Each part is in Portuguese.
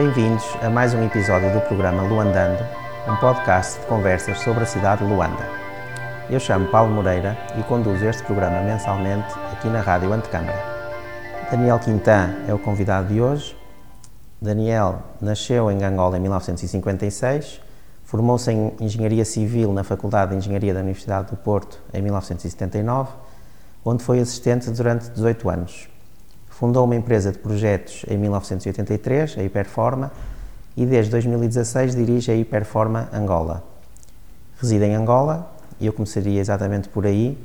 Bem-vindos a mais um episódio do programa Luandando, um podcast de conversas sobre a cidade de Luanda. Eu chamo Paulo Moreira e conduzo este programa mensalmente aqui na Rádio Antecâmara. Daniel Quintan é o convidado de hoje. Daniel nasceu em Angola em 1956, formou-se em Engenharia Civil na Faculdade de Engenharia da Universidade do Porto em 1979, onde foi assistente durante 18 anos. Fundou uma empresa de projetos em 1983, a Hiperforma, e desde 2016 dirige a Hiperforma Angola. Reside em Angola e eu começaria exatamente por aí.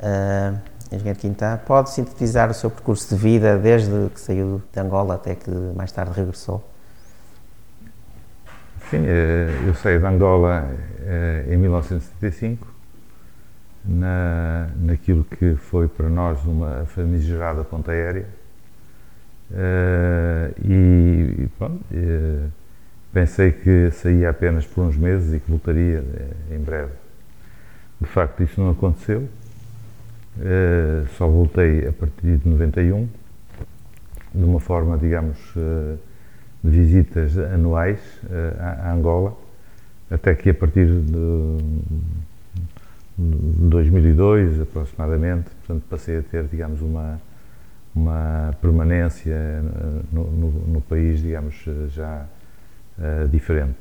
Uh, Engenheiro pode sintetizar o seu percurso de vida desde que saiu de Angola até que mais tarde regressou? Sim, eh, eu saí de Angola eh, em 1975 na, naquilo que foi para nós uma famigerada ponta aérea. Uh, e, uh, pensei que saía apenas por uns meses e que voltaria uh, em breve. De facto, isso não aconteceu. só voltei a partir de 91, de uma forma, digamos, de visitas anuais a Angola, até que a partir de 2002 aproximadamente, portanto passei a ter, digamos, uma, uma permanência no, no, no país, digamos, já uh, diferente.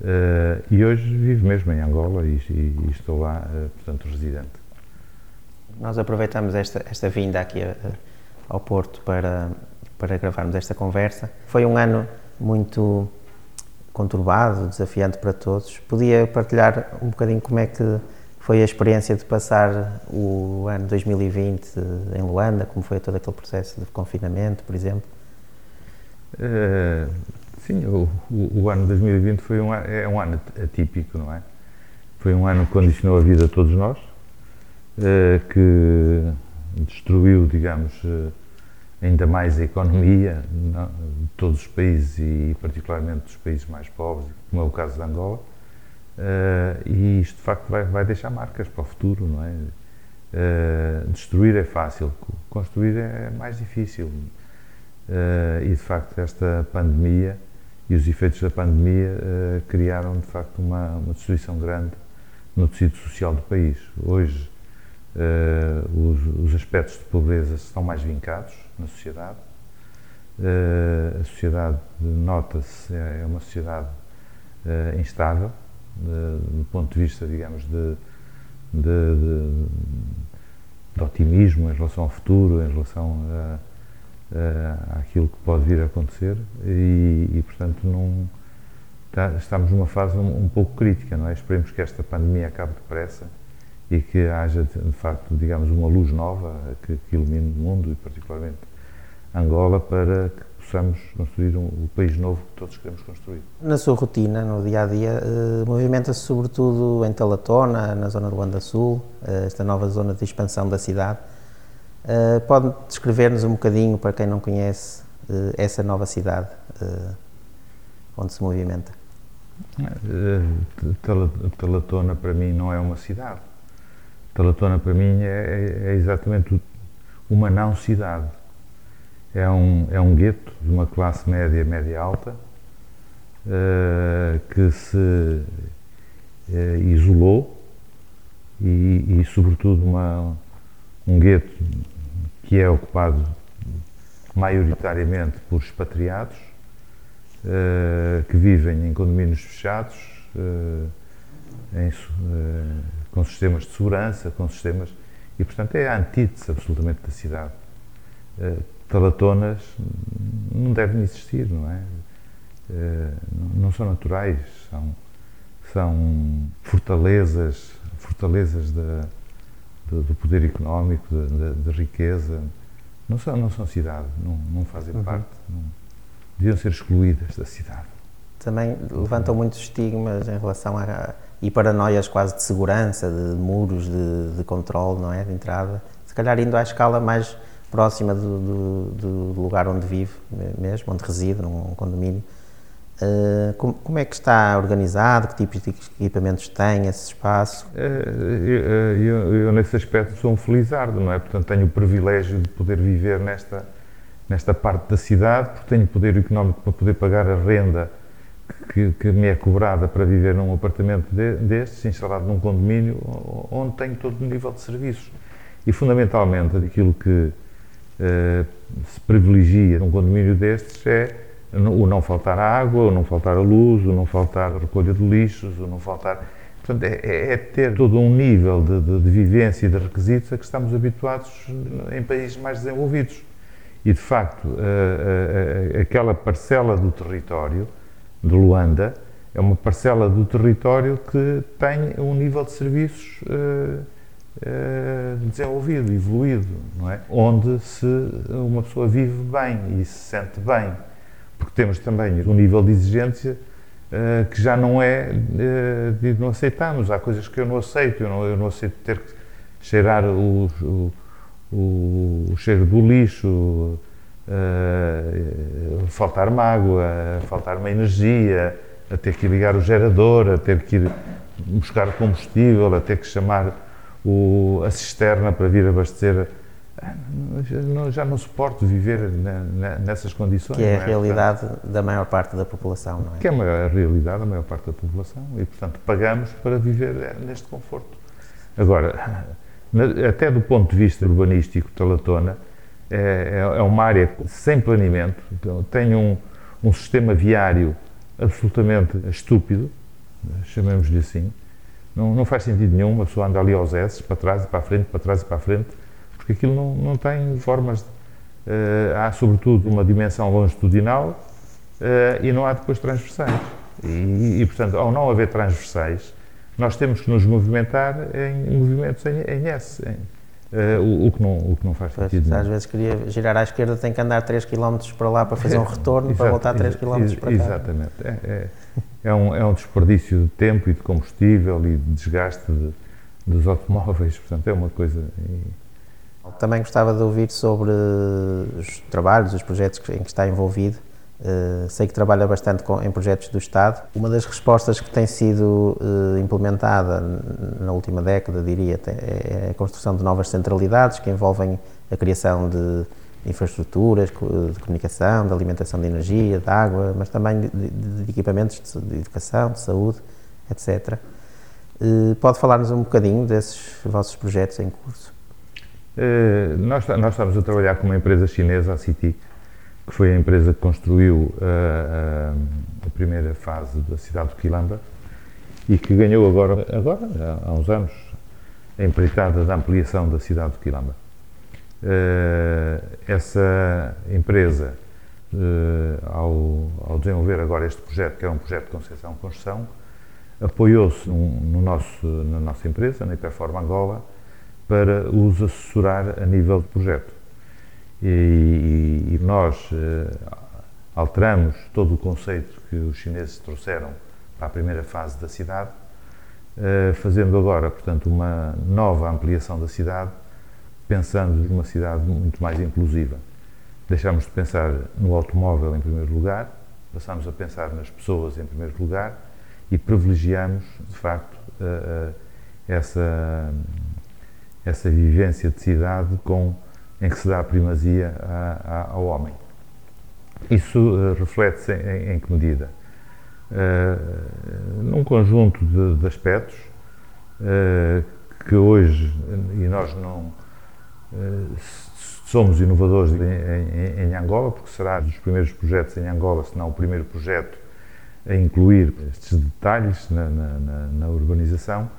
Uh, e hoje vivo mesmo em Angola e, e, e estou lá, uh, portanto, residente. Nós aproveitamos esta, esta vinda aqui a, ao Porto para, para gravarmos esta conversa. Foi um ano muito conturbado, desafiante para todos. Podia partilhar um bocadinho como é que foi a experiência de passar o ano 2020 em Luanda, como foi todo aquele processo de confinamento, por exemplo? Uh, sim, o, o, o, ano 2020 foi um, é um ano atípico, não é? Foi um ano que condicionou a vida de todos nós, uh, que destruiu, digamos, uh, ainda mais a economia não, de todos os países e particularmente dos países mais pobres, como é o caso de Angola Uh, e isto de facto vai, vai, deixar marcas para o futuro, não é? Uh, destruir é fácil, construir é mais difícil. Uh, e de facto esta pandemia e os efeitos da pandemia criaram de facto uma, uma, destruição grande no tecido social do país. Hoje os, os, aspectos de pobreza estão mais vincados na sociedade. a sociedade, nota-se, é uma sociedade instável de, do ponto de vista, digamos, de, de, de, otimismo em relação ao futuro, em relação a, a, àquilo que pode vir a acontecer e, e portanto, não, tá, estamos numa fase um, um, pouco crítica, não é? Esperemos que esta pandemia acabe depressa e que haja, de facto, digamos, uma luz nova que, que ilumine o mundo e, particularmente, Angola, para que possamos construir um, o país novo que todos queremos construir. Na sua rotina, no dia a dia, uh, movimenta-se sobretudo em Talatona, na zona do Luanda Sul, uh, esta nova zona de expansão da cidade. Uh, pode descrever-nos um bocadinho, para quem não conhece, essa nova cidade onde se movimenta? Talatona para mim não é uma cidade. Talatona para mim é, é, é exatamente uma não cidade é um, é um gueto de uma classe média, média alta, uh, que se uh, isolou e, e, sobretudo, uma, um gueto que é ocupado maioritariamente por expatriados, uh, que vivem em condomínios fechados, em, com sistemas de segurança, com sistemas. E, portanto, é a antítese absolutamente da cidade talatonas não devem existir, não é? Eh, não são naturais, são, são fortalezas, fortalezas da, do, do, poder económico, da, riqueza. Não são, não são cidade, não, não fazem uhum. parte, não, deviam ser excluídas da cidade. Também levantam muitos estigmas em relação a. e paranoias quase de segurança, de muros de, de controle, não é? De entrada. Se calhar indo à escala mais próxima do, do, do, lugar onde vive mesmo, onde reside, num condomínio. Uh, como, como, é que está organizado? Que tipos de equipamentos tem esse espaço? Uh, eu, eu, eu, nesse aspecto, sou um felizardo, não é? Portanto, tenho o privilégio de poder viver nesta, nesta parte da cidade, porque tenho poder económico para poder pagar a renda que, que me é cobrada para viver num apartamento de, destes, instalado num condomínio, onde tenho todo o nível de serviços. E, fundamentalmente, aquilo que uh, se privilegia num condomínio destes é o não faltar água, o não faltar a luz, o não faltar recolha de lixos, o não faltar. Portanto, é, é, é ter todo um nível de, de, de, vivência e de requisitos a que estamos habituados em países mais desenvolvidos. E, de facto, a, a, a, aquela parcela do território de Luanda é uma parcela do território que tem um nível de serviços uh, desenvolvido, evoluído, não é? Onde se uma pessoa vive bem e se sente bem porque temos também um nível de exigência uh, que já não é uh, de não aceitarmos. Há coisas que eu não aceito, eu não, eu não aceito ter que cheirar o, o, o, o cheiro do lixo, uh, faltar-me água, faltar-me energia, a ter que ligar o gerador, a ter que ir buscar combustível, a ter que chamar o, a cisterna para vir abastecer já não suporto viver nessas condições. Que é a é? realidade portanto, da maior parte da população, não é? Que é a realidade da maior parte da população e, portanto, pagamos para viver neste conforto. Agora, até do ponto de vista urbanístico, Talatona é, é, é uma área sem planeamento, então, tem um, um sistema viário absolutamente estúpido, chamemos-lhe assim. Não, não faz sentido nenhum uma pessoa andar ali aos S, para trás e para a frente, para trás e para a frente, porque aquilo não, não tem formas. Uh, há, sobretudo, uma dimensão longitudinal uh, e não há depois transversais. E, e, portanto, ao não haver transversais, nós temos que nos movimentar em movimentos em, em S. Em, Uh, o, o, que não, o que não faz sentido. Pois, às vezes queria girar à esquerda, tem que andar 3 km para lá para fazer um retorno, é, para voltar 3 km para cá. Exatamente. É, é, é, um, é um desperdício de tempo e de combustível e de desgaste de, dos automóveis, portanto, é uma coisa. Também gostava de ouvir sobre os trabalhos, os projetos em que está envolvido. Uh, sei que trabalha bastante com, em projetos do Estado. Uma das respostas que tem sido uh, implementada na última década, diria, é a construção de novas centralidades que envolvem a criação de infraestruturas de comunicação, de alimentação de energia, de água, mas também de, de, equipamentos de, de, educação, de saúde, etc. Eh, pode falar-nos um bocadinho desses vossos projetos em curso? Eh, nós, nós estamos a trabalhar com uma empresa chinesa, a City, que foi a empresa que construiu a, eh, a, a primeira fase da cidade de Quilamba e que ganhou agora, agora há uns anos, a empreitada da ampliação da cidade de Quilamba. Essa empresa, ao, ao, desenvolver agora este projeto, que é um projeto de concessão-construção, apoiou-se no nosso, na nossa empresa, na Hiperforma Angola, para os assessorar a nível de projeto. E, e nós eh, alteramos todo o conceito que os chineses trouxeram para a primeira fase da cidade, eh, fazendo agora, portanto, uma nova ampliação da cidade, pensando numa cidade muito mais inclusiva. Deixamos de pensar no automóvel em primeiro lugar, passamos a pensar nas pessoas em primeiro lugar e privilegiamos, de facto, eh, essa essa vivência de cidade com, em que se dá a primazia ao homem. Isso uh, reflete-se em, em, que medida? Num conjunto de, de aspectos que hoje, e nós não somos inovadores em, em, em, Angola, porque será dos primeiros projetos em Angola, se não o primeiro projeto a incluir estes detalhes na, na, na, urbanização,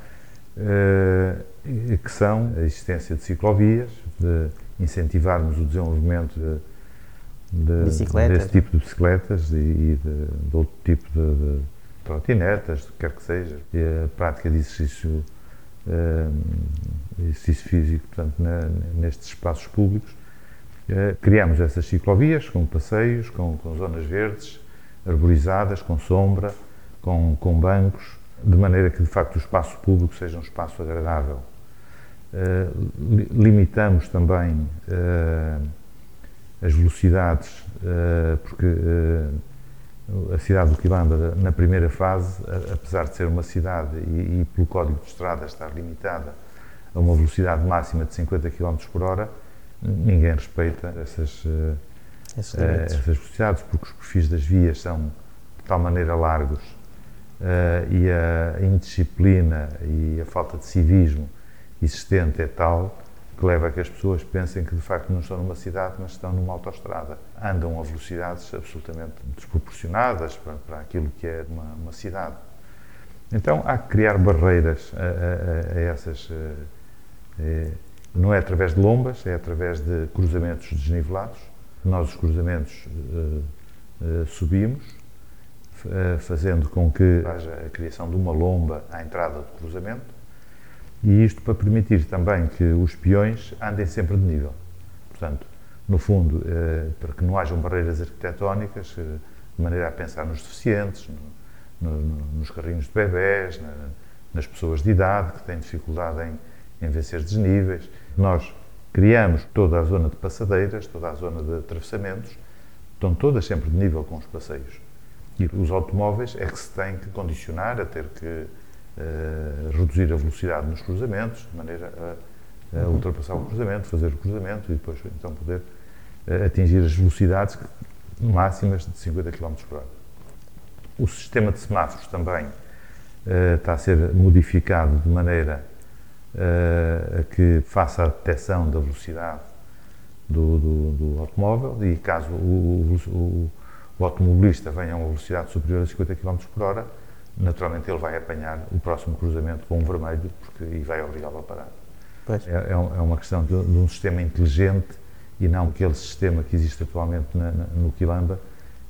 que são a existência de ciclovias, de incentivarmos o desenvolvimento de, de, desse tipo de bicicletas e, e de, de, outro tipo de, de trotinetas, quer que seja, e a prática de exercício, exercício físico portanto, na, nestes espaços públicos. Uh, criamos essas ciclovias com passeios, com, com zonas verdes, arborizadas, com sombra, com, com bancos, de maneira que de facto o espaço público seja um espaço agradável eh, limitamos também uh, as velocidades, porque a cidade do Quilamba, na primeira fase, apesar de ser uma cidade e, e, pelo código de estrada estar limitada a uma velocidade máxima de 50 km por hora, ninguém respeita essas, essas velocidades, porque os perfis das vias são de tal maneira largos e a indisciplina e a falta de civismo existente é tal que leva a que as pessoas pensem que de facto não estão numa cidade, mas estão numa autoestrada. Andam a velocidades absolutamente desproporcionadas para, para aquilo que é uma, uma, cidade. Então há que criar barreiras a, a, a essas. É, não é através de lombas, é através de cruzamentos desnivelados. Nós, os cruzamentos, subimos, fazendo com que haja a criação de uma lomba à entrada do cruzamento e isto para permitir também que os peões andem sempre de nível. Portanto, no fundo, eh, para que não hajam barreiras arquitetónicas, eh, de maneira a pensar nos deficientes, no, no, nos carrinhos de bebés, na, nas pessoas de idade que têm dificuldade em, em vencer desníveis. Nós criamos toda a zona de passadeiras, toda a zona de atravessamentos, estão todas sempre de nível com os passeios. E os automóveis é que se têm que condicionar a ter que reduzir a velocidade nos cruzamentos, de maneira a, a, ultrapassar o cruzamento, fazer o cruzamento e depois então poder uh, atingir as velocidades máximas de 50 km por hora. O sistema de semáforos também uh, está a ser modificado de maneira a que faça a detecção da velocidade do, do, do automóvel e caso o, o, o, automobilista venha a uma velocidade superior a 50 km por hora, naturalmente ele vai apanhar o próximo cruzamento com um vermelho porque, e vai obrigá-lo a parar. É, é, é, uma questão de, de, um sistema inteligente e não aquele sistema que existe atualmente na, na, no Quilamba,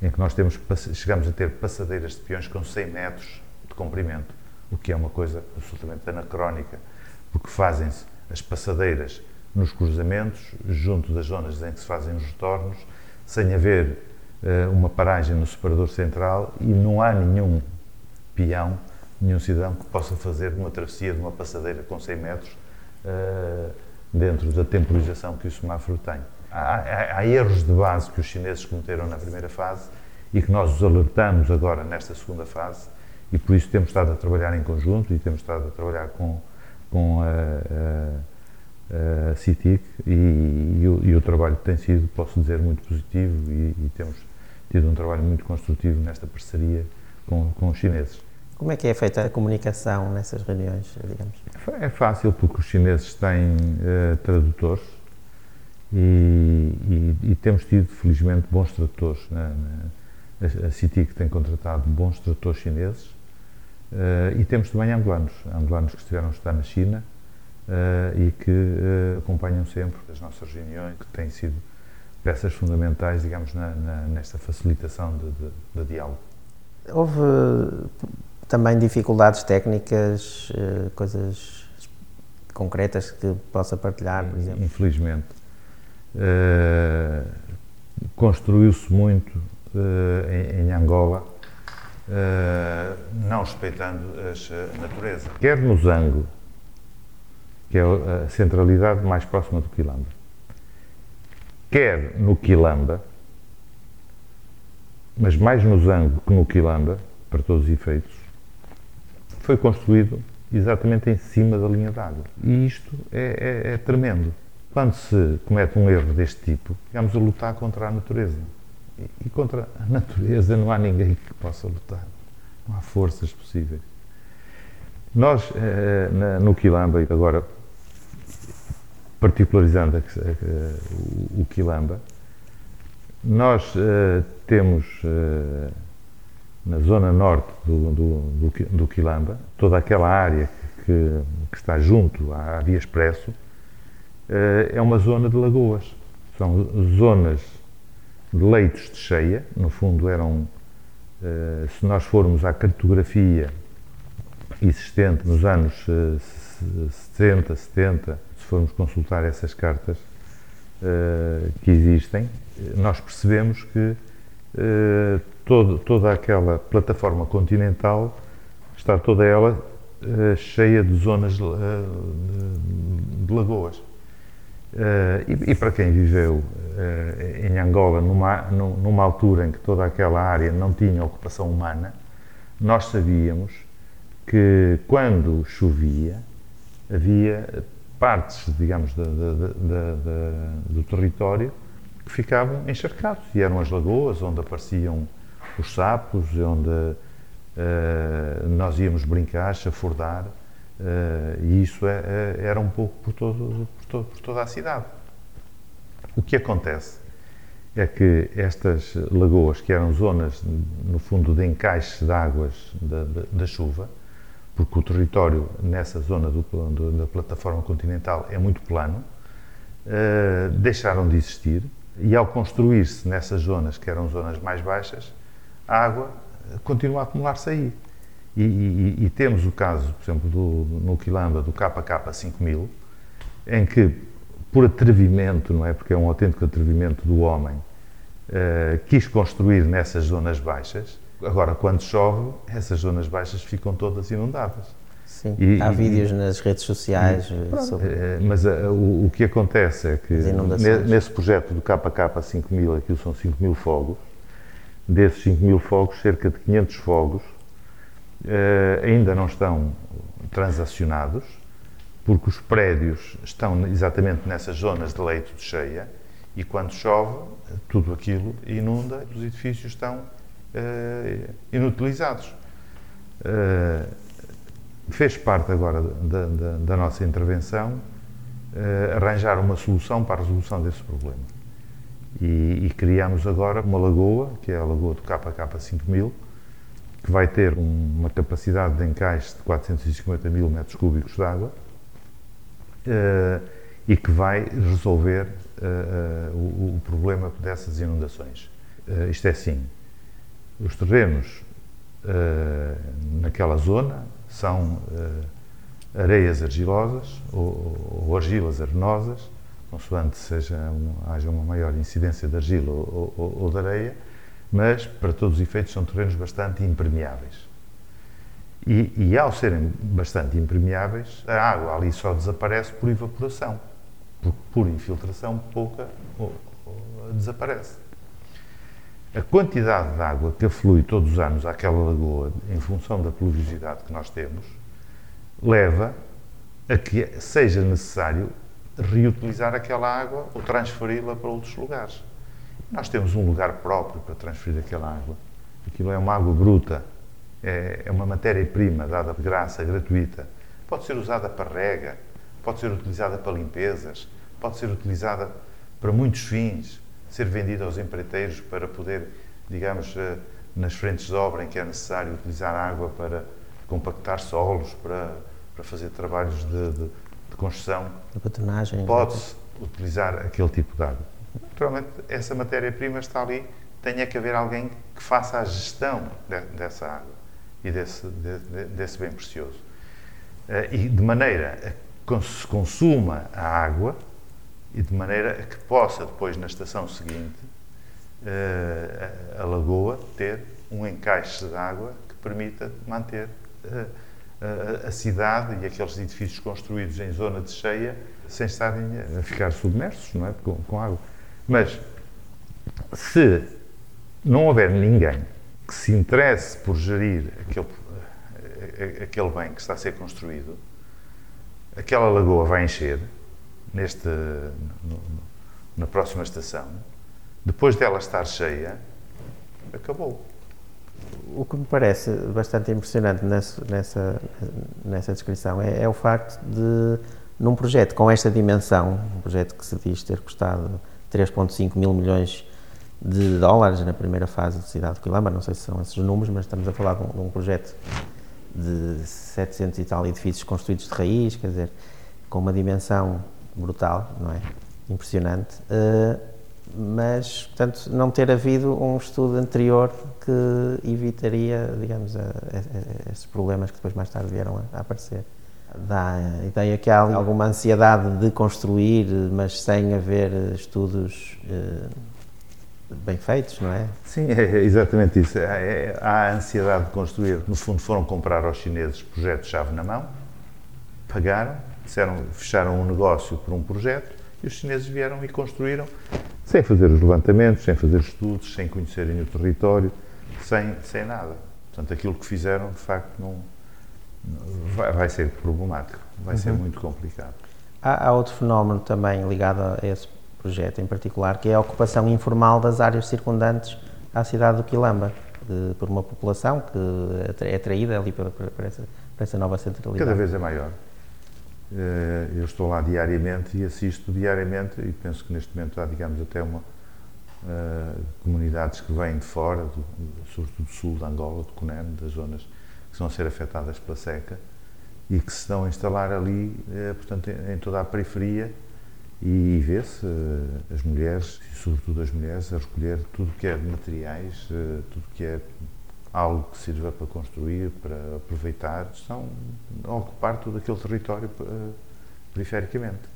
em que nós temos, chegamos a ter passadeiras de peões com 100 metros de comprimento, o que é uma coisa absolutamente anacrónica, porque fazem-se as passadeiras nos cruzamentos, junto das zonas em que se fazem os retornos, sem haver uh, uma paragem no separador central e não há nenhum peão, nenhum cidadão que possa fazer uma travessia de uma passadeira com 100 metros uh, dentro da temporização que o semáforo tem. Há, há, há, erros de base que os chineses cometeram na primeira fase e que nós os alertamos agora nesta segunda fase e por isso temos estado a trabalhar em conjunto e temos estado a trabalhar com, com a, a, a CITIC e, e, o, e, o, trabalho tem sido, posso dizer, muito positivo e, e temos tido um trabalho muito construtivo nesta parceria com, com os chineses. Como é que é feita a comunicação nessas reuniões, digamos? É fácil porque os chineses têm uh, tradutores e, e, e, temos tido, felizmente, bons tradutores. A, a CITIC tem contratado bons tradutores chineses uh, e temos também angolanos, angolanos que estiveram a estar na China uh, e que acompanham sempre as nossas reuniões, que têm sido peças fundamentais, digamos, na, nesta facilitação de, de, de diálogo. Houve também dificuldades técnicas, eh, coisas concretas que possa partilhar, por exemplo? Infelizmente. Uh, Construiu-se muito uh, em, em, Angola, uh, não respeitando a natureza. Quer no Zango, que é a centralidade mais próxima do Quilamba, quer no Quilamba, mas mais no Zango que no Quilamba, para todos os efeitos, foi construído exatamente em cima da linha d'água. E isto é, é, é, tremendo. Quando se comete um erro deste tipo, ficamos a lutar contra a natureza. E, e contra a natureza não há ninguém que possa lutar. Não há forças possíveis. Nós, eh, na, no Quilamba, agora particularizando a, a, a, o, o Quilamba, nós uh, temos uh, na zona norte do, do, do, do, Quilamba, toda aquela área que, que está junto à, Via Expresso, uh, é uma zona de lagoas. São zonas de leitos de cheia, no fundo eram, se nós formos à cartografia existente nos anos 60, 70, se formos consultar essas cartas, uh, que existem, nós percebemos que uh, todo, toda aquela plataforma continental está toda ela uh, cheia de zonas de, de lagoas. E, e, para quem viveu em Angola numa, numa altura em que toda aquela área não tinha ocupação humana, nós sabíamos que quando chovia havia partes, digamos, do território que ficavam encharcados. E eram as lagoas onde apareciam os sapos, onde uh, nós íamos brincar, chafurdar, uh, e isso é, é, era um pouco por, todo, por, todo, por toda a cidade. O que acontece é que estas lagoas, que eram zonas, no fundo, de encaixe de águas da, da, da chuva, porque o território nessa zona do, do, da plataforma continental é muito plano, uh, deixaram de existir e ao construir-se nessas zonas, que eram zonas mais baixas, a água continua a acumular-se aí. E, e, e, temos o caso, por exemplo, do, no Quilamba, do KK 5000, em que por atrevimento, não é? Porque é um autêntico atrevimento do homem, uh, quis construir nessas zonas baixas. Agora, quando chove, essas zonas baixas ficam todas inundadas. Sim, e, há e, vídeos nas redes sociais e, sobre... Uh, mas uh, o, o, que acontece é que nesse projeto do KK 5000, aquilo são 5 mil fogos, desses 5 mil fogos, cerca de 500 fogos ainda não estão transacionados, porque os prédios estão exatamente nessas zonas de leito de cheia e quando chove, tudo aquilo inunda, os edifícios estão uh, inutilizados. Uh, fez parte agora da, da, da nossa intervenção uh, arranjar uma solução para a resolução desse problema. E, e criamos agora uma lagoa, que é a lagoa do KK 5000, que vai ter um, uma capacidade de encaixe de 450 mil metros cúbicos de água, uh, e que vai resolver o, o, problema dessas inundações. isto é assim, os terrenos naquela zona são areias argilosas ou, ou, argilas arenosas, consoante seja uma, haja uma maior incidência de argila ou, ou, ou de areia, mas para todos os efeitos são terrenos bastante impermeáveis. E, e, ao serem bastante impermeáveis, a água ali só desaparece por evaporação, porque por infiltração pouca ou, ou, desaparece. A quantidade de água que aflui todos os anos àquela lagoa, em função da pluviosidade que nós temos, leva a que seja necessário reutilizar aquela água ou transferi-la para outros lugares. Nós temos um lugar próprio para transferir aquela água. Aquilo é uma água bruta, é, é uma matéria-prima dada de graça, gratuita. Pode ser usada para rega, pode ser utilizada para limpezas, pode ser utilizada para muitos fins, ser vendida aos empreiteiros para poder, digamos, eh, nas frentes de obra em que é necessário utilizar água para compactar solos, para, para fazer trabalhos de, de, de construção. De patronagem. Pode-se utilizar aquele tipo de água. Naturalmente, essa matéria-prima está ali, tem é que haver alguém que faça a gestão de, dessa água e desse, de, desse bem precioso. Uh, e de maneira a que se consuma a água e de maneira que possa depois, na estação seguinte, uh, a, lagoa ter um encaixe de água que permita manter a, a, cidade e aqueles edifícios construídos em zona de cheia sem estarem a ficar submersos não é? com, com água. Mas se não houver ninguém que se interesse por gerir aquele, eh, aquele bem que está a ser construído, aquela lagoa vai encher neste, no, na próxima estação. Depois dela estar cheia, acabou. O que me parece bastante impressionante nessa, nessa, nessa descrição é, é o facto de, num projeto com esta dimensão, um projeto que se diz ter custado 3,5 mil milhões de dólares na primeira fase de Cidade de Quilamba, não sei se são esses números, mas estamos a falar de um, de um, projeto de 700 e tal edifícios construídos de raiz, quer dizer, com uma dimensão brutal, não é? Impressionante. Uh, mas, portanto, não ter havido um estudo anterior que evitaria, digamos, a, a, a esses problemas que depois mais tarde vieram a, a aparecer dá a ideia que há alguma ansiedade de construir, mas sem haver estudos eh, bem feitos, não é? Sim, é exatamente isso. É, há a ansiedade de construir. No fundo, foram comprar aos chineses projetos-chave na mão, pagaram, disseram, fecharam um negócio por um projeto e os chineses vieram e construíram sem fazer os levantamentos, sem fazer estudos, sem conhecerem o território, sem, sem nada. Portanto, aquilo que fizeram, de facto, não vai, vai ser problemático, vai uhum. ser muito complicado. Há, há, outro fenómeno também ligado a esse projeto em particular, que é a ocupação informal das áreas circundantes à cidade do Quilamba, de, por uma população que é atraída ali para, para, essa, para essa nova centralidade. Cada vez é maior. Eh, eu estou lá diariamente e assisto diariamente e penso que neste momento há, digamos, até uma uh, comunidades que vêm de fora, do, sobretudo do sul de Angola, de Cunene, das zonas que a ser afetadas pela seca e que se estão a instalar ali, uh, portanto, em, em, toda a periferia e, e vê-se uh, as mulheres, e sobretudo as mulheres, a recolher tudo que é de materiais, tudo que é algo que sirva para construir, para aproveitar, estão a ocupar todo aquele território uh, perifericamente.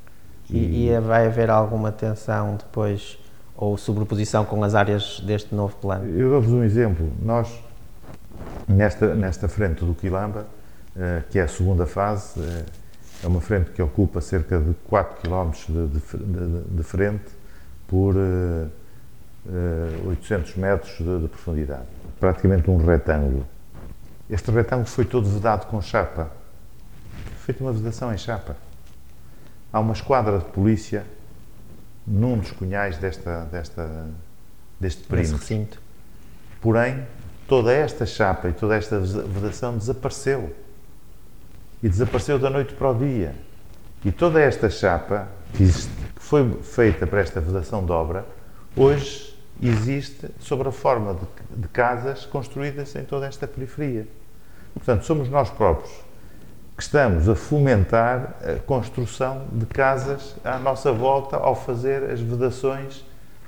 E, e, vai haver alguma tensão depois ou sobreposição com as áreas deste novo plano? Eu dou-vos um exemplo. Nós, nesta, nesta frente do Quilamba, uh, que é a segunda fase, uh, é uma frente que ocupa cerca de 4 km de, de, de frente por 800 metros de, de profundidade praticamente um retângulo. Este retângulo foi todo vedado com chapa. Feita uma vedação em chapa. Há uma esquadra de polícia num dos cunhais desta, desta, deste perímetro. Porém, toda esta chapa e toda esta vedação desapareceu. E desapareceu da noite para o dia. E toda esta chapa, que foi feita para esta vedação de obra, hoje existe sobre a forma de, de, casas construídas em toda esta periferia. Portanto, somos nós próprios que estamos a fomentar a construção de casas à nossa volta ao fazer as vedações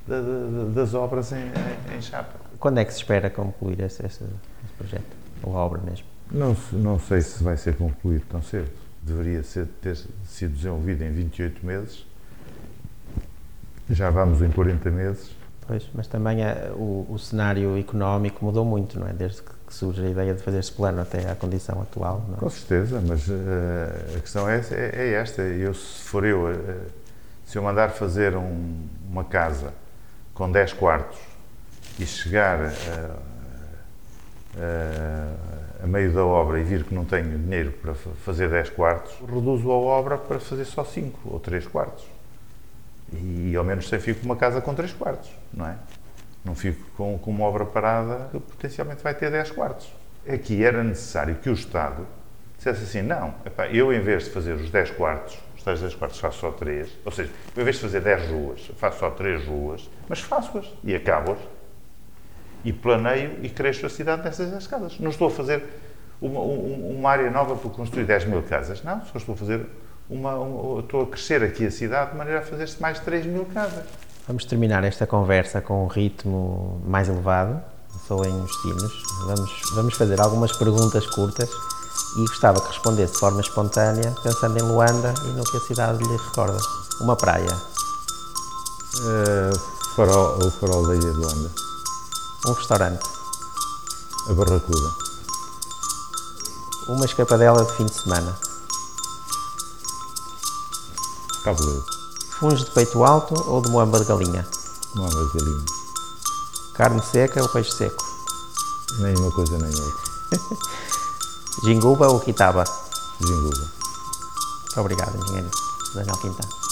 de, de, das obras em, em, chapa. Quando é que se espera concluir esse, esse, esse projeto? Ou a obra mesmo? Não, não sei se vai ser concluído tão cedo. Deveria ser, ter sido desenvolvido em 28 meses. Já vamos em 40 meses Pois, mas também a, o, o, cenário económico mudou muito, não é? Desde que, surge a ideia de fazer este plano até à condição atual. É? Com certeza, mas uh, a questão é, é, é, esta. Eu, se for eu, uh, se eu mandar fazer um, uma casa com 10 quartos e chegar uh, a meio da obra e vir que não tenho dinheiro para fazer 10 quartos, reduzo a obra para fazer só 5 ou 3 quartos. E ao menos sei fico com uma casa com 3 quartos não é? Não fico com, com uma obra parada que potencialmente vai ter 10 quartos. Aqui era necessário que o Estado dissesse assim: não, epá, eu em vez de fazer os 10 quartos, os tais 10 quartos faço só 3, ou seja, em vez de fazer 10 ruas, faço só 3 ruas, mas faço-as e acabo-as e planeio e cresço a cidade nessas escadas. Não estou a fazer uma, uma, área nova para construir 10 mil casas, não, só estou a fazer uma, uma, estou a crescer aqui a cidade de maneira a fazer-se mais 3 mil casas. Vamos terminar esta conversa com um ritmo mais elevado, soem os sinos. Vamos, vamos fazer algumas perguntas curtas e gostava que respondesse de forma espontânea, pensando em Luanda e no que a cidade lhe recorda. Uma praia. Uh, farol, o farol da ilha de Luanda. Um restaurante. A Barracuda. Uma escapadela de fim de semana. Cabuloso. Funs de peito alto ou de moamba de galinha? Moamba de galinha. Carne seca ou peixe seco? Nem uma coisa nem outra. Jinguba ou quitaba? Jinguba. Muito obrigado, engenheiro Daniel Quintana.